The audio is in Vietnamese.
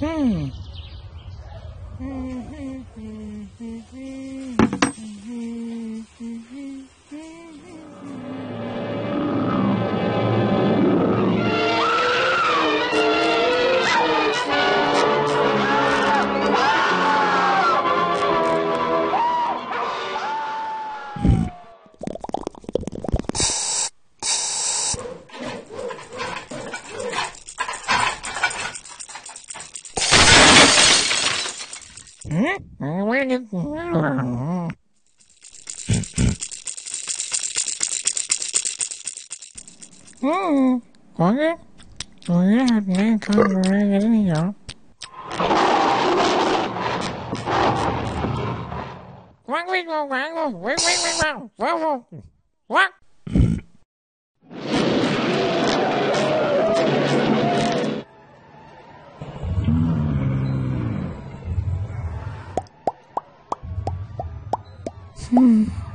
Hmm. Mm-hmm. Ừ, có cái Có cái hạt này không ra cái này nhỏ Quang vinh vào quang vào Quang vinh vào vào vào. Quang 嗯。